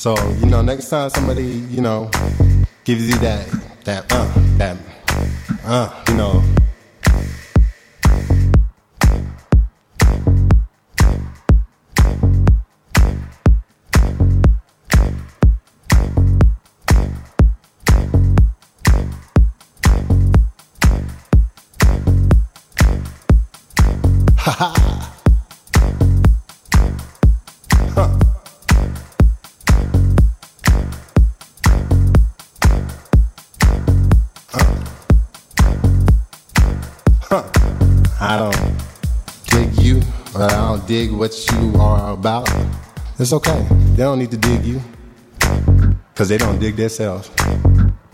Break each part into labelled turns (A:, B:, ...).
A: So, you know, next time somebody, you know, gives you that, that, uh, that, uh, you know, about. It's okay. They don't need to dig you, because they don't dig themselves.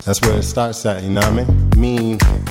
A: That's where it starts at, you know what I mean? Mean.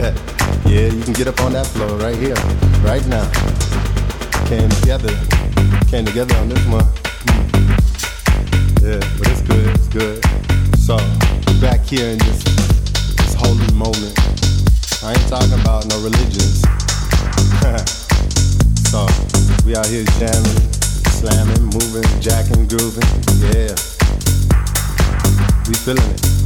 A: Yeah, you can get up on that floor right here, right now. Came together, came together on this one. Mm. Yeah, but it's good, it's good. So we're back here in this this holy moment. I ain't talking about no religions. so we out here jamming, slamming, moving, jacking, grooving. Yeah, we feeling it.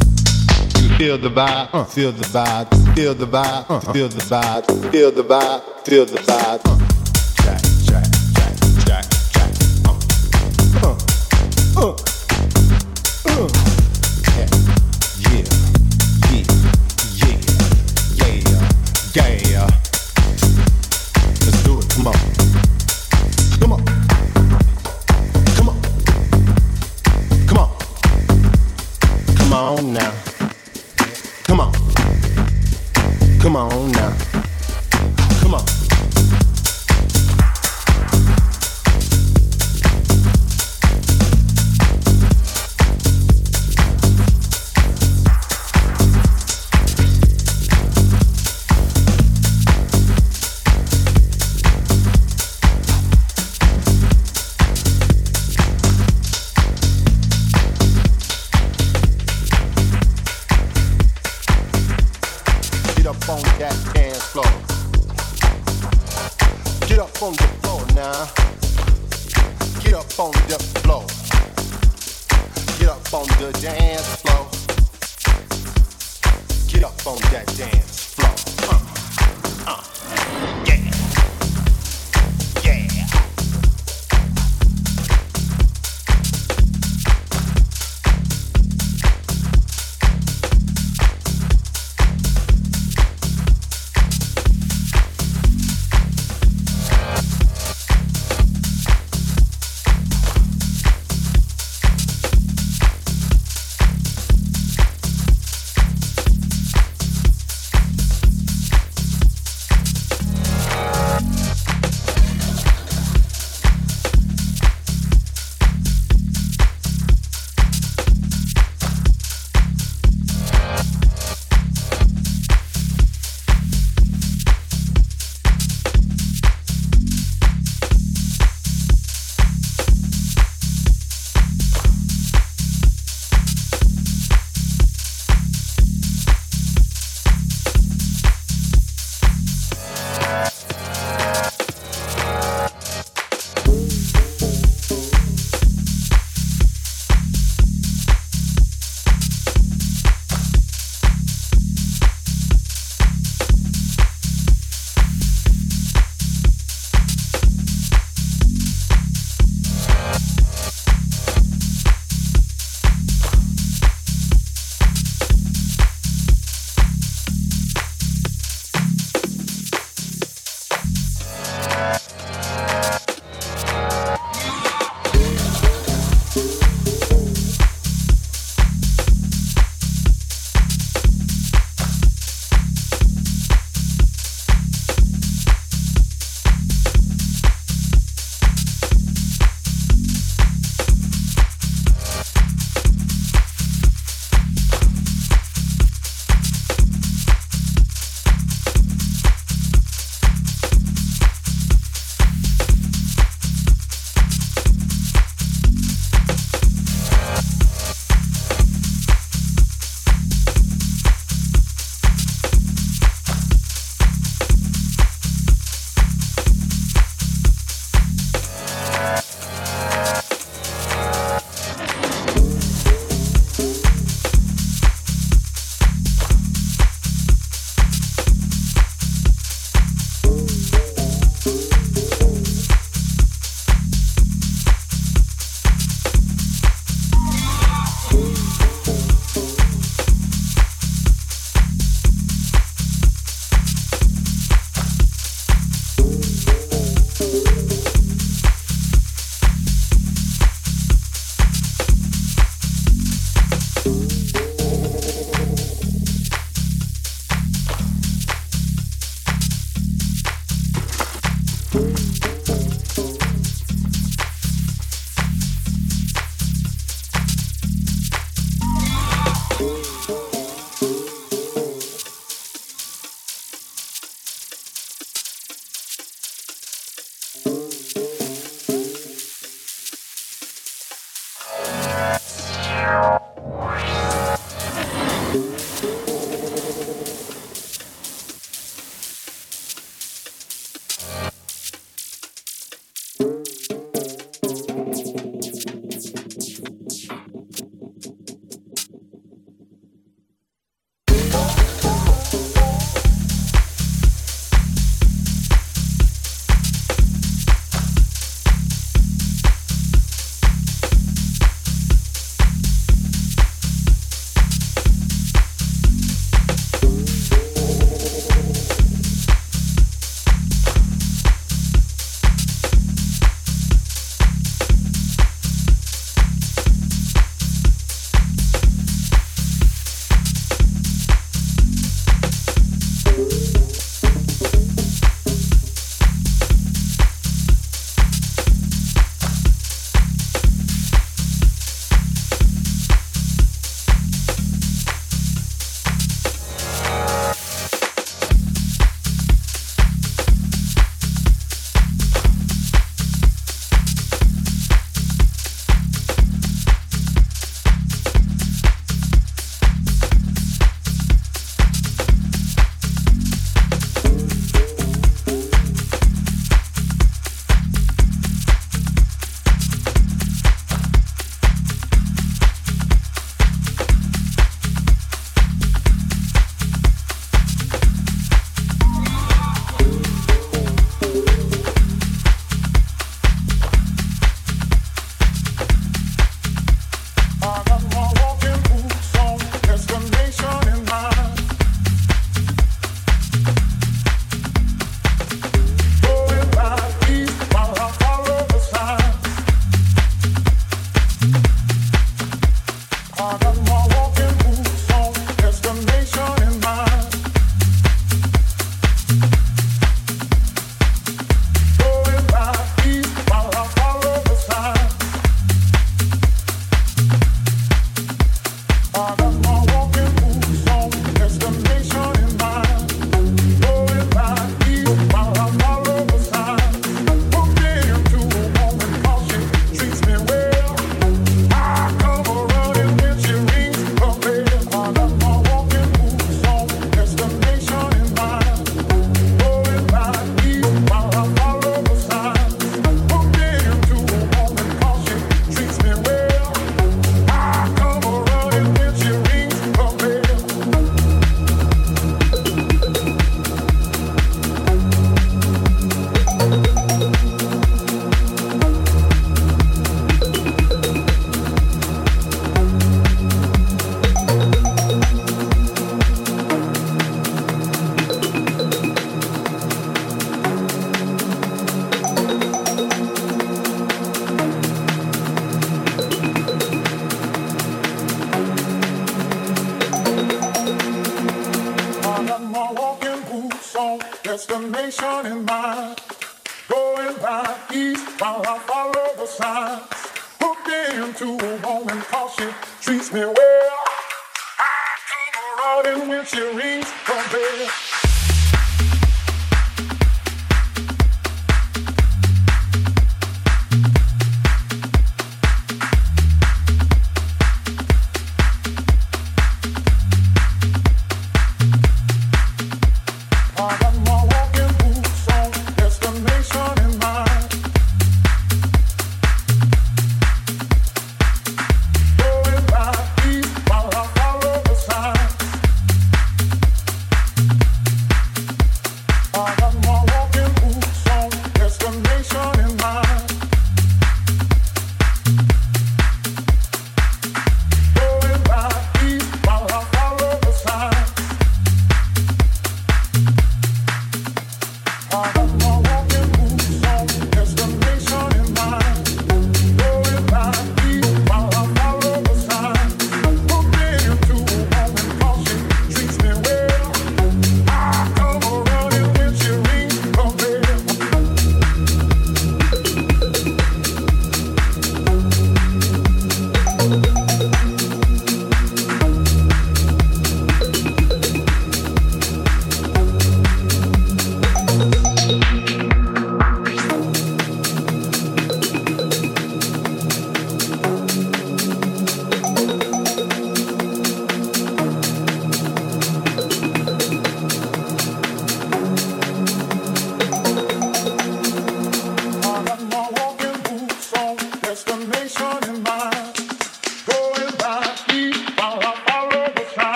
A: Feel the vibe, feel the vibe, feel the vibe, feel the vibe, feel the vibe, feel the vibe. Jack, jack, jack, jack, jack. Uh, uh. Uh.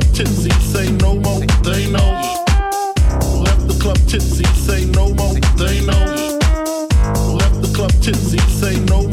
A: club tipsy, say no more, they know. Left the club tipsy, say no more, they know. Left the club tipsy, say
B: no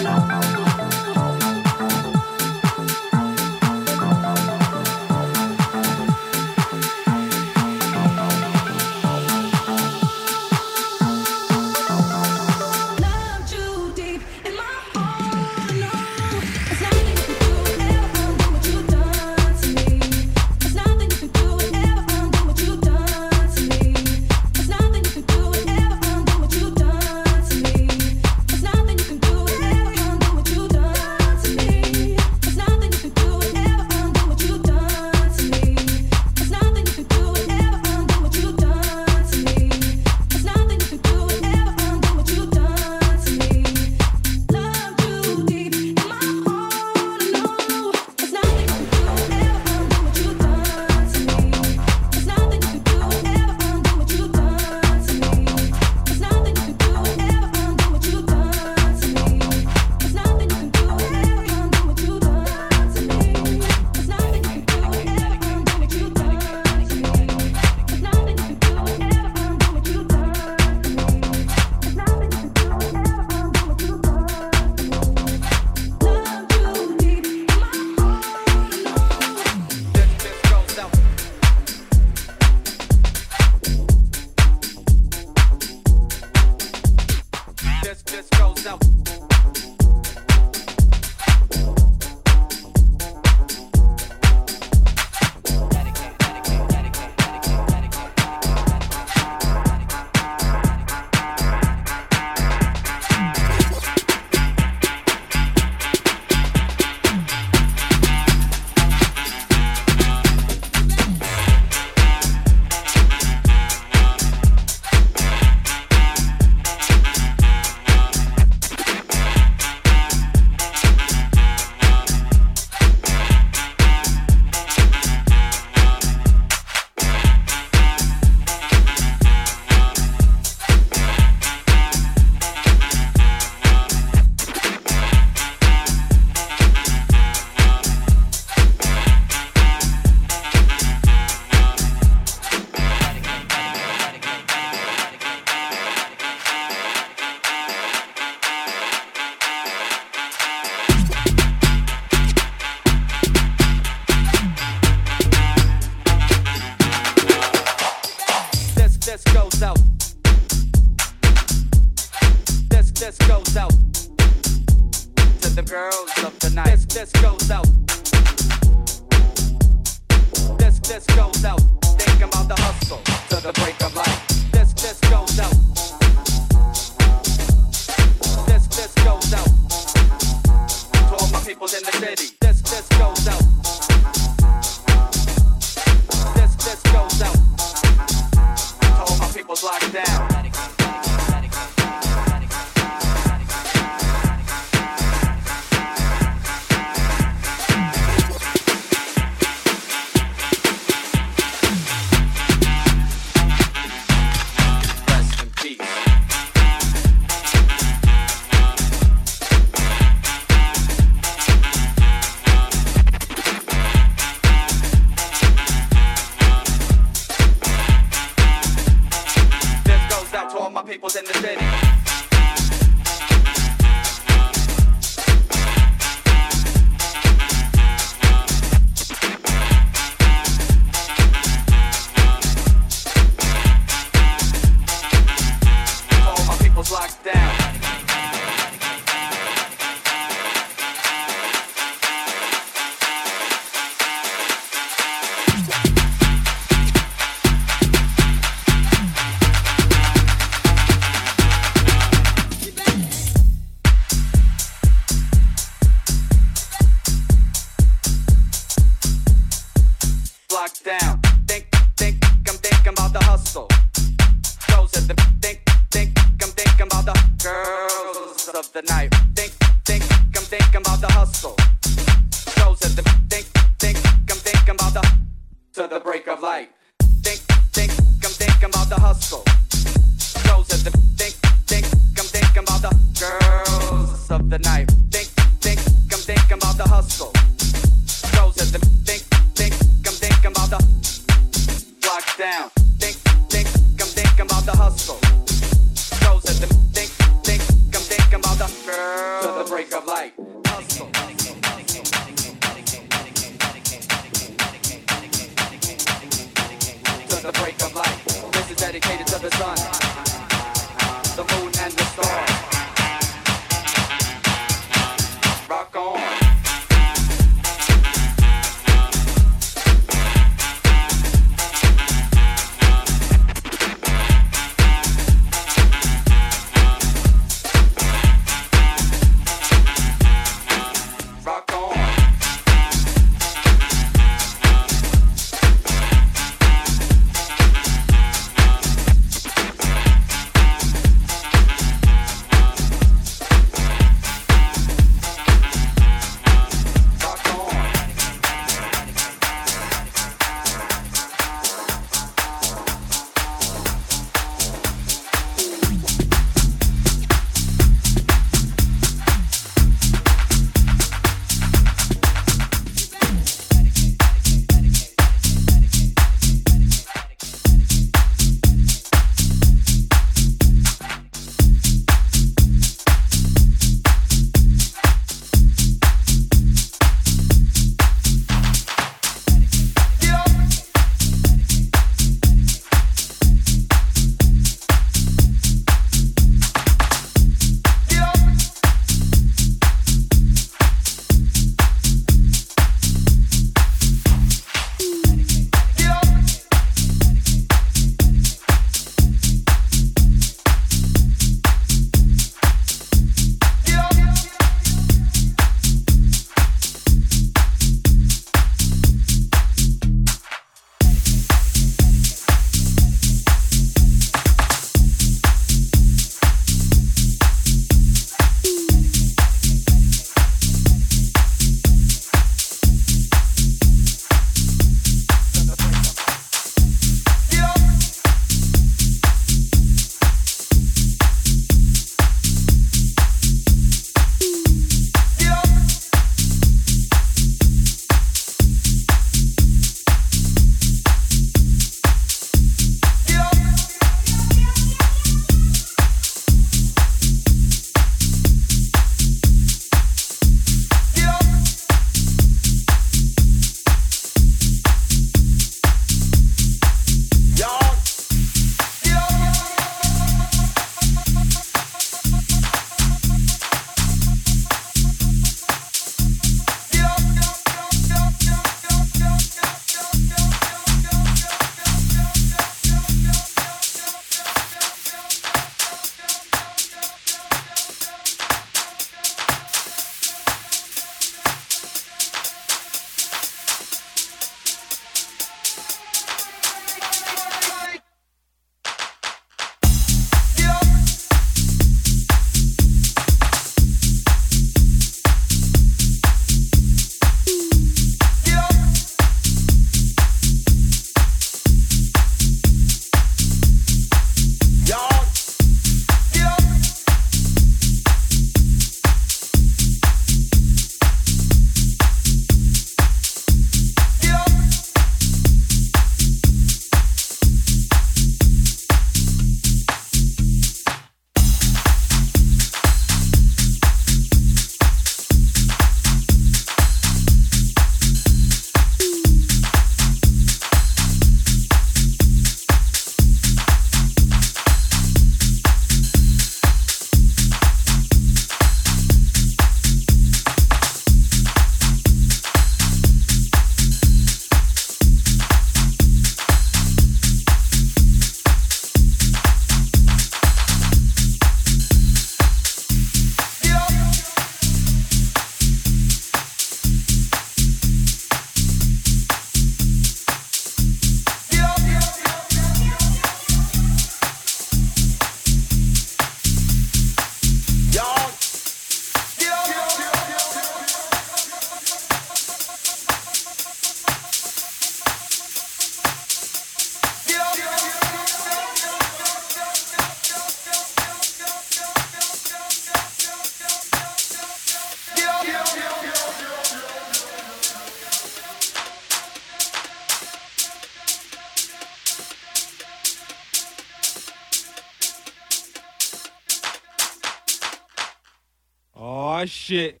B: shit.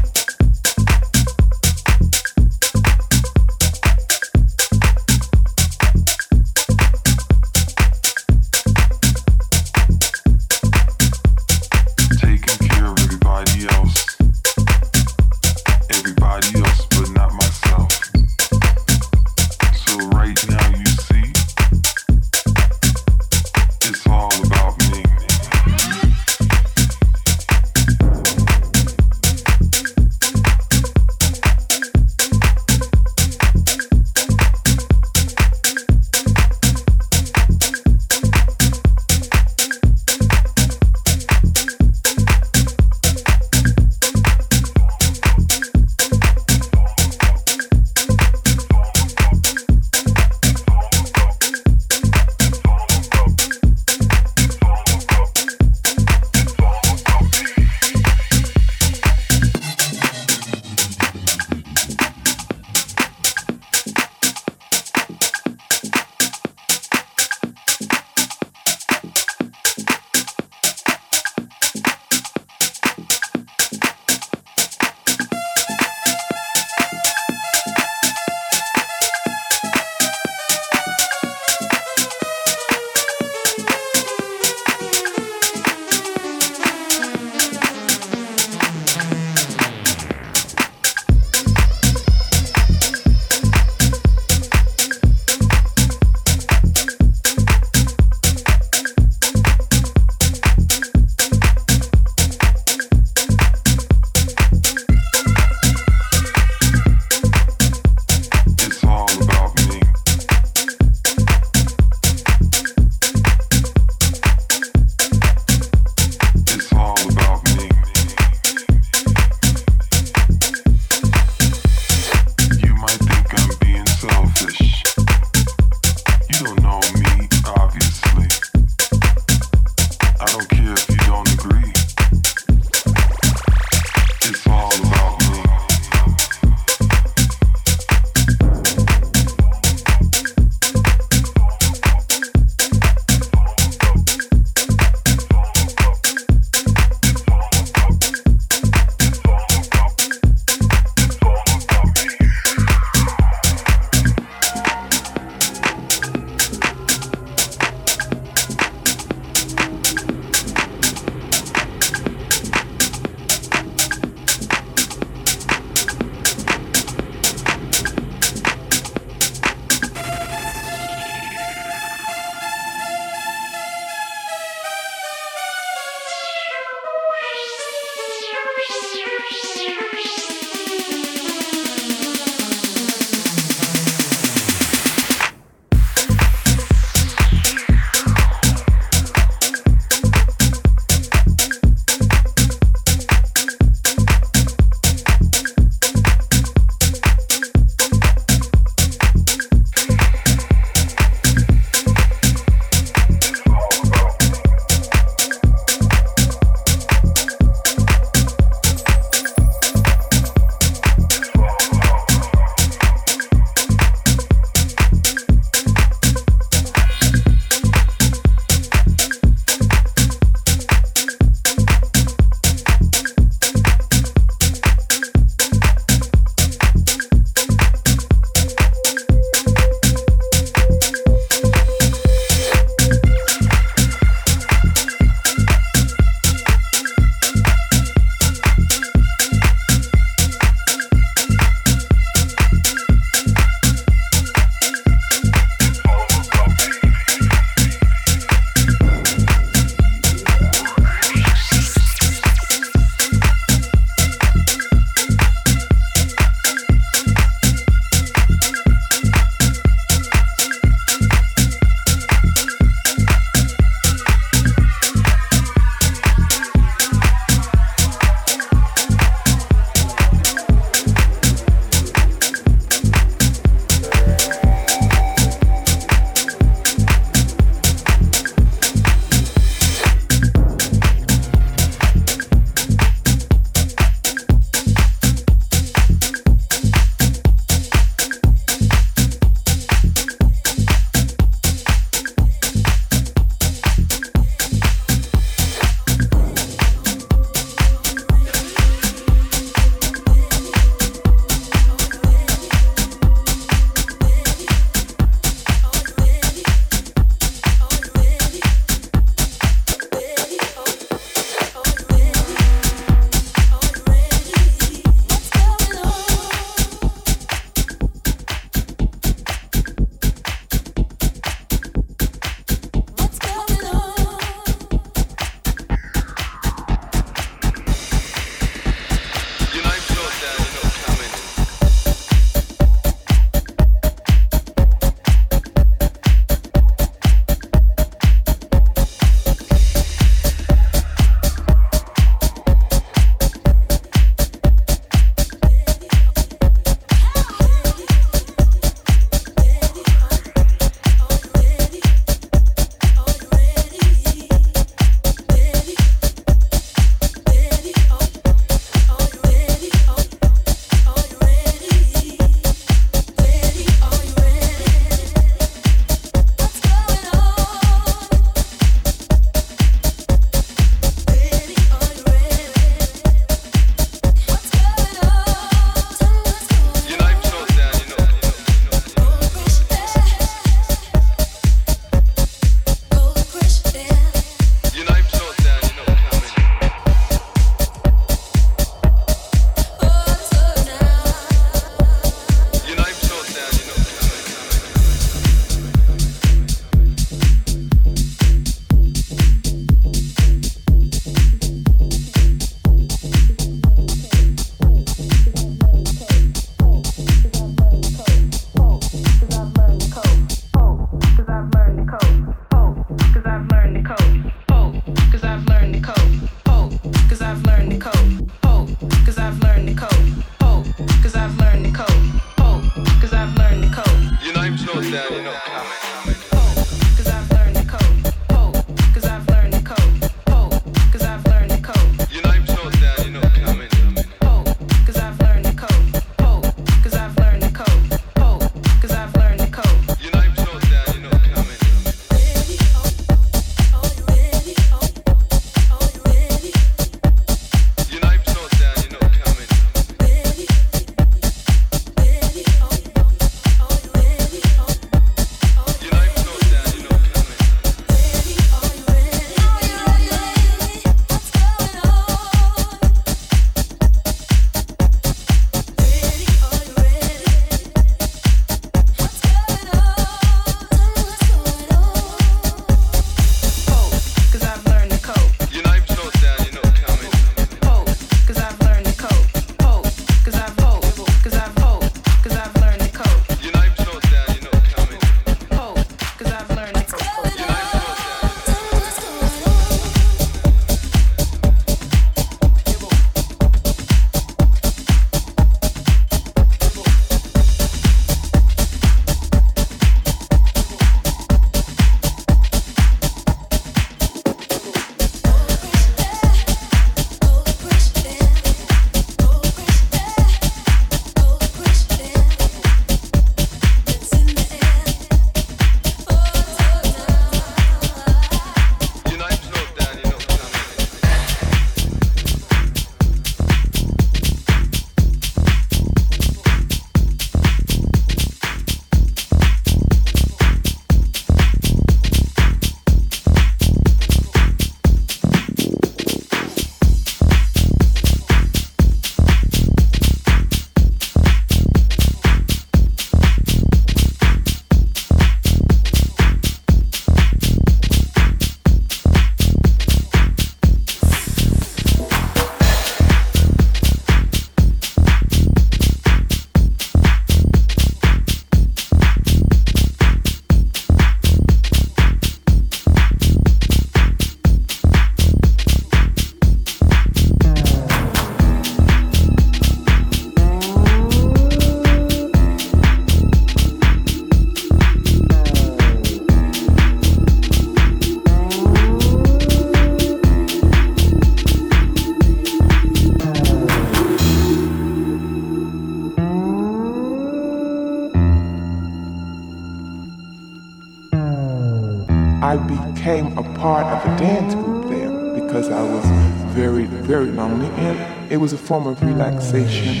C: Form of relaxation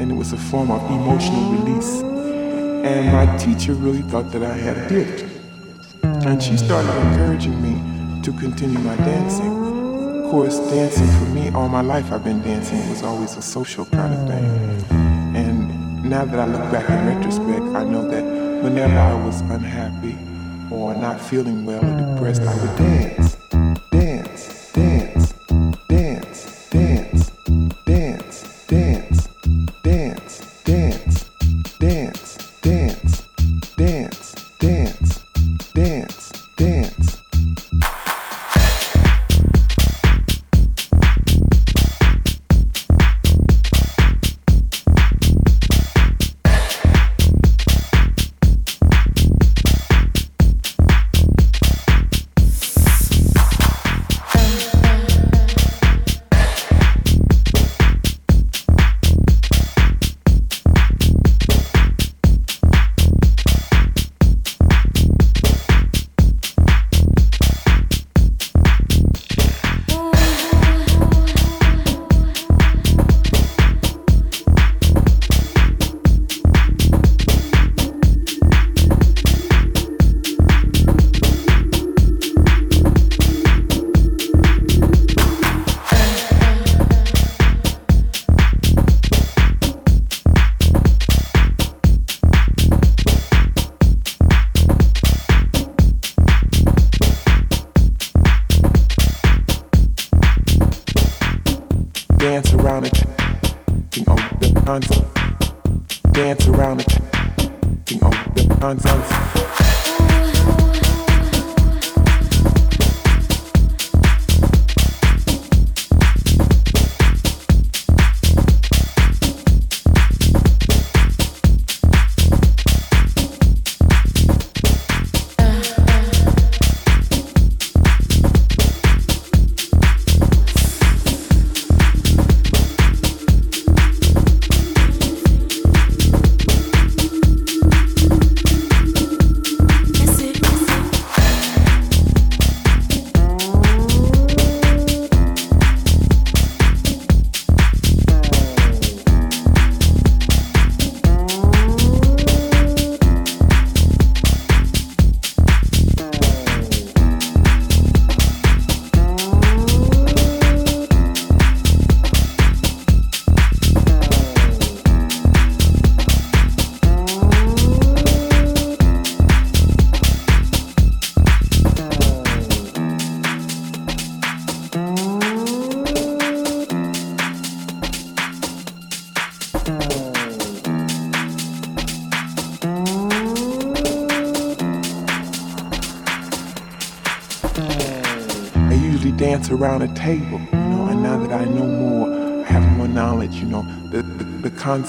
C: and it was a form of emotional release. And my teacher really thought that I had gift. And she started encouraging me to continue my dancing. Of course, dancing for me, all my life I've been dancing. It was always a social kind of thing. And now that I look back in retrospect, I know that whenever I was unhappy or not feeling well or depressed, I would. Dance,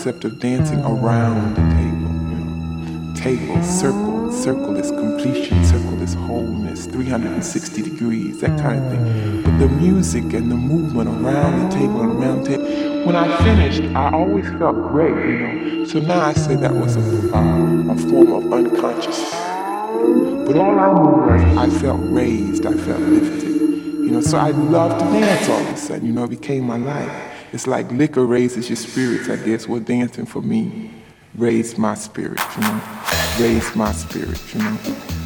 C: concept of dancing around the table, you know. Table, circle, circle is completion, circle is wholeness, 360 degrees, that kind of thing. But the music and the movement around the table and around the table, when I finished, I always felt great, you know. So now I say that was a, uh, a form of unconscious. But all I knew was I felt raised, I felt lifted. You know, so I loved to dance all of a sudden, you know, it became my life. It's like liquor raises your spirits, I guess. Well, dancing for me raised my spirit, you know. Raised my spirit, you know.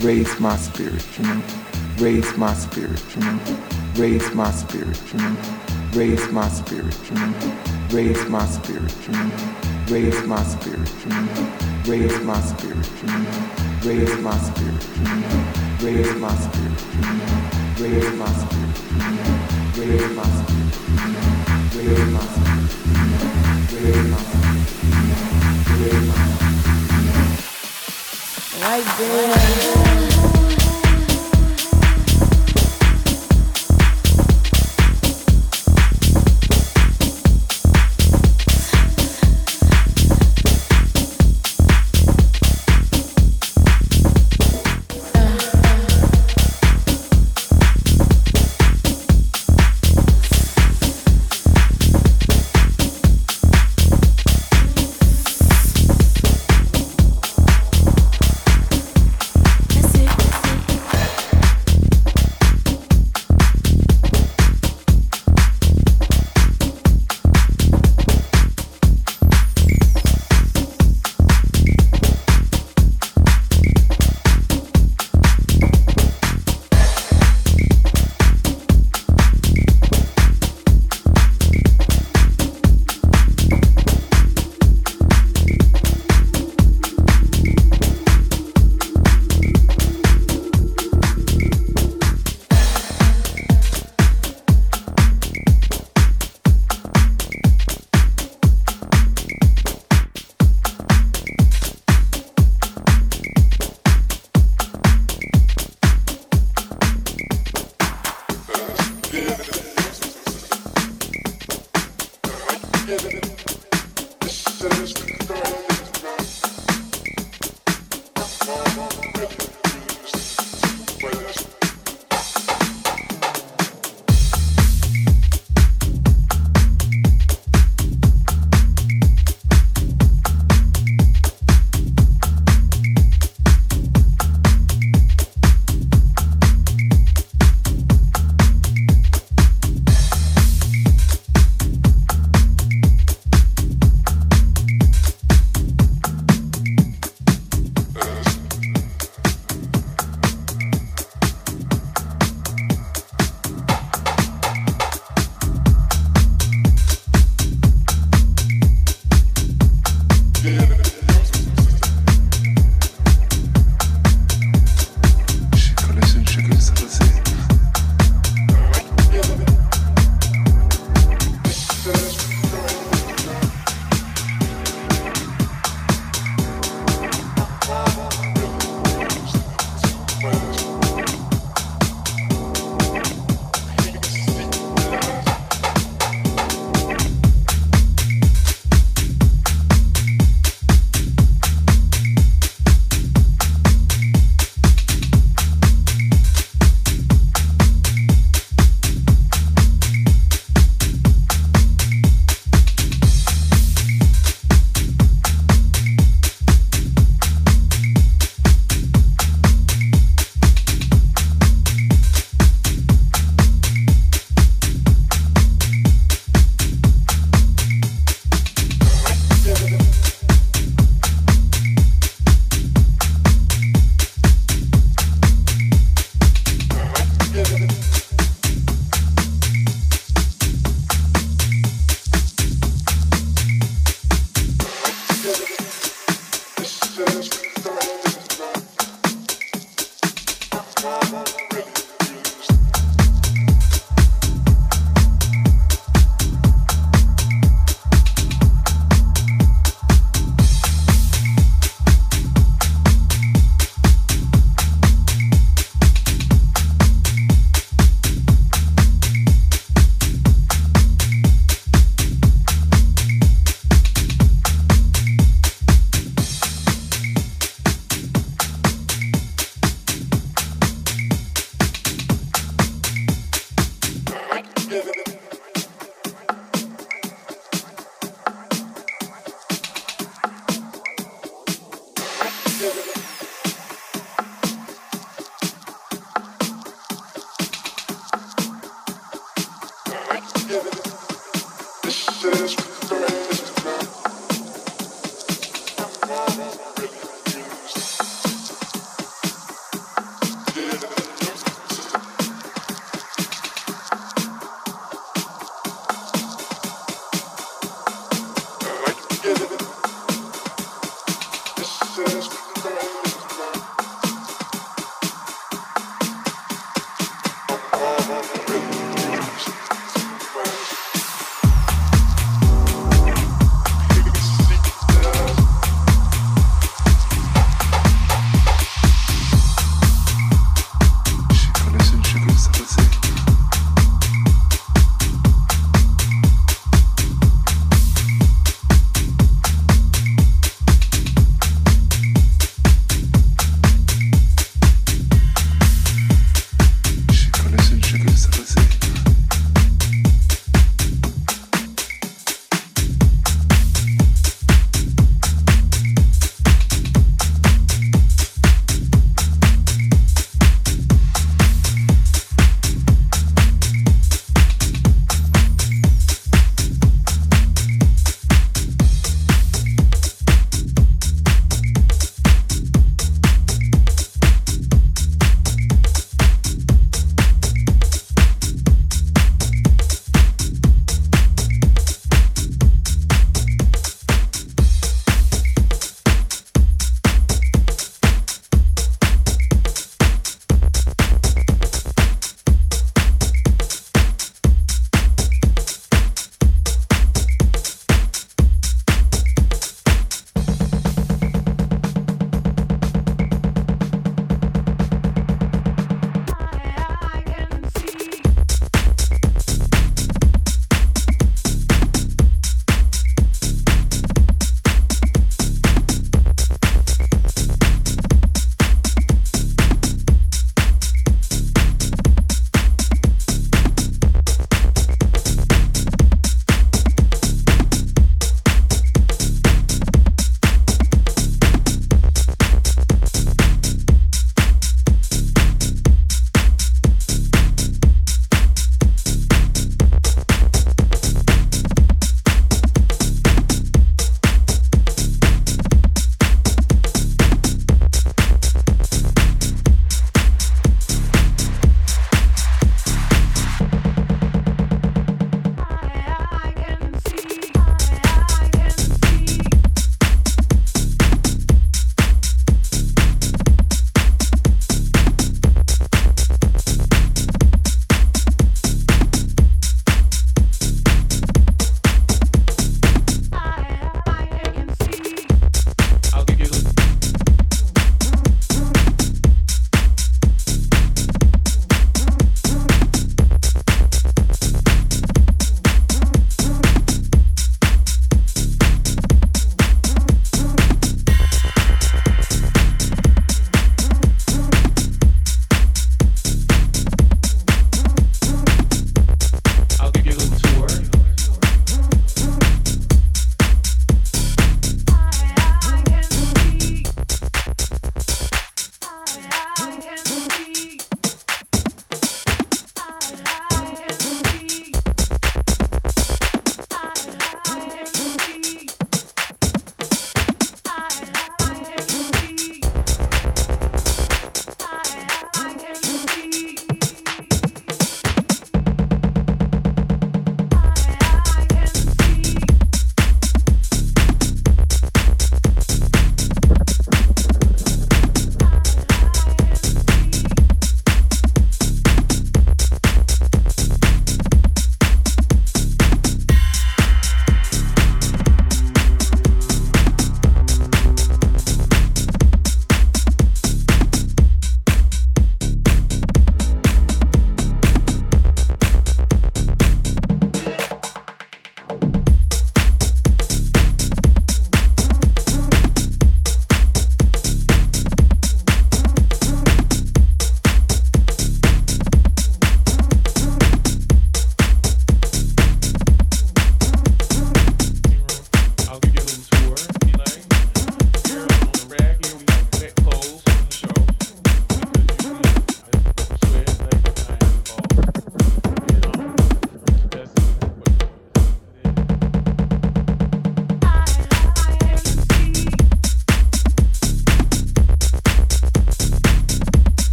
C: Raised my spirit, you know. Raised my spirit, you know. Raised my spirit, you know. Raised my spirit, you know. Raised my spirit, you know. Raised my spirit, you know. Raised my spirit, you know. Raise my spirit, you know. Raise my spirit, you know. Raise my spirit, you know. Raise my spirit, you know.
D: Right there.